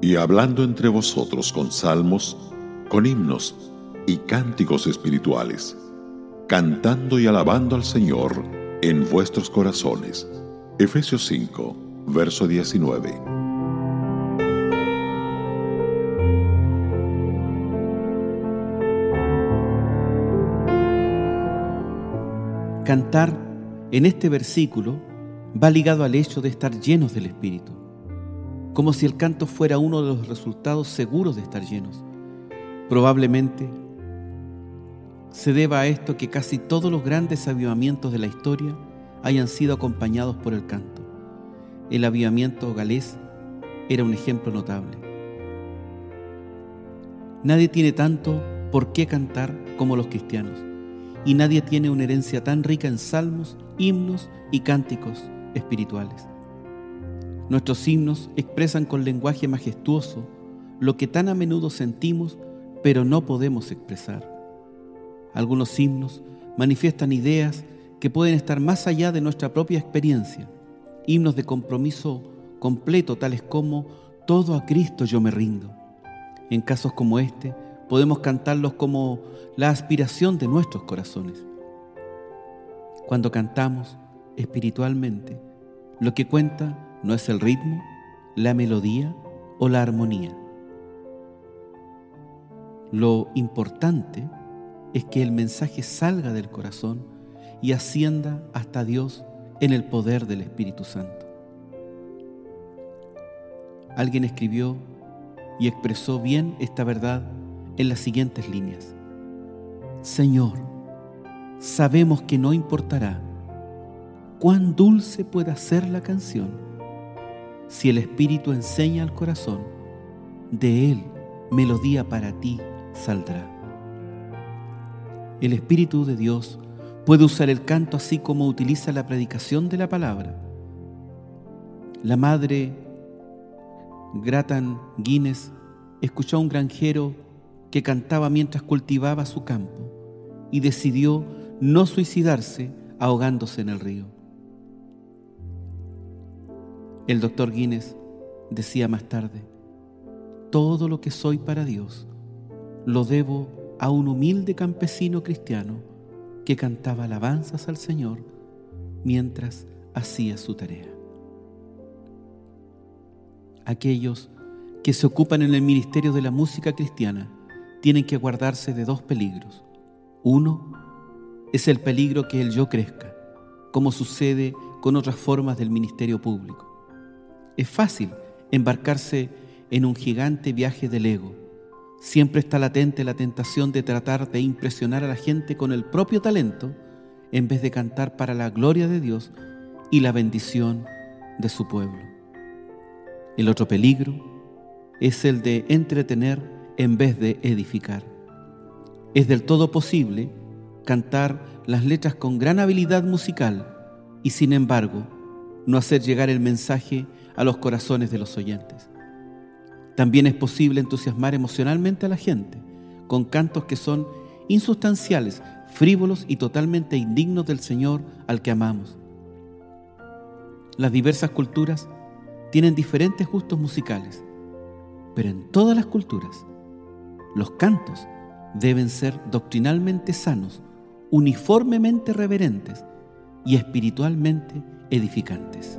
y hablando entre vosotros con salmos, con himnos y cánticos espirituales, cantando y alabando al Señor en vuestros corazones. Efesios 5, verso 19. Cantar en este versículo va ligado al hecho de estar llenos del Espíritu, como si el canto fuera uno de los resultados seguros de estar llenos. Probablemente se deba a esto que casi todos los grandes avivamientos de la historia hayan sido acompañados por el canto. El avivamiento galés era un ejemplo notable. Nadie tiene tanto por qué cantar como los cristianos, y nadie tiene una herencia tan rica en salmos, himnos y cánticos espirituales. Nuestros himnos expresan con lenguaje majestuoso lo que tan a menudo sentimos pero no podemos expresar. Algunos himnos manifiestan ideas que pueden estar más allá de nuestra propia experiencia, himnos de compromiso completo tales como Todo a Cristo yo me rindo. En casos como este, podemos cantarlos como la aspiración de nuestros corazones. Cuando cantamos espiritualmente, lo que cuenta no es el ritmo, la melodía o la armonía. Lo importante es que el mensaje salga del corazón y ascienda hasta Dios en el poder del Espíritu Santo. Alguien escribió y expresó bien esta verdad en las siguientes líneas. Señor, sabemos que no importará cuán dulce pueda ser la canción si el Espíritu enseña al corazón, de él melodía para ti saldrá. El Espíritu de Dios puede usar el canto así como utiliza la predicación de la palabra. La madre Gratan Guinness escuchó a un granjero que cantaba mientras cultivaba su campo y decidió no suicidarse ahogándose en el río. El doctor Guinness decía más tarde, todo lo que soy para Dios lo debo a un humilde campesino cristiano que cantaba alabanzas al Señor mientras hacía su tarea. Aquellos que se ocupan en el ministerio de la música cristiana tienen que guardarse de dos peligros. Uno es el peligro que el yo crezca, como sucede con otras formas del ministerio público. Es fácil embarcarse en un gigante viaje del ego. Siempre está latente la tentación de tratar de impresionar a la gente con el propio talento en vez de cantar para la gloria de Dios y la bendición de su pueblo. El otro peligro es el de entretener en vez de edificar. Es del todo posible cantar las letras con gran habilidad musical y sin embargo no hacer llegar el mensaje a los corazones de los oyentes. También es posible entusiasmar emocionalmente a la gente con cantos que son insustanciales, frívolos y totalmente indignos del Señor al que amamos. Las diversas culturas tienen diferentes gustos musicales, pero en todas las culturas los cantos deben ser doctrinalmente sanos, uniformemente reverentes y espiritualmente edificantes.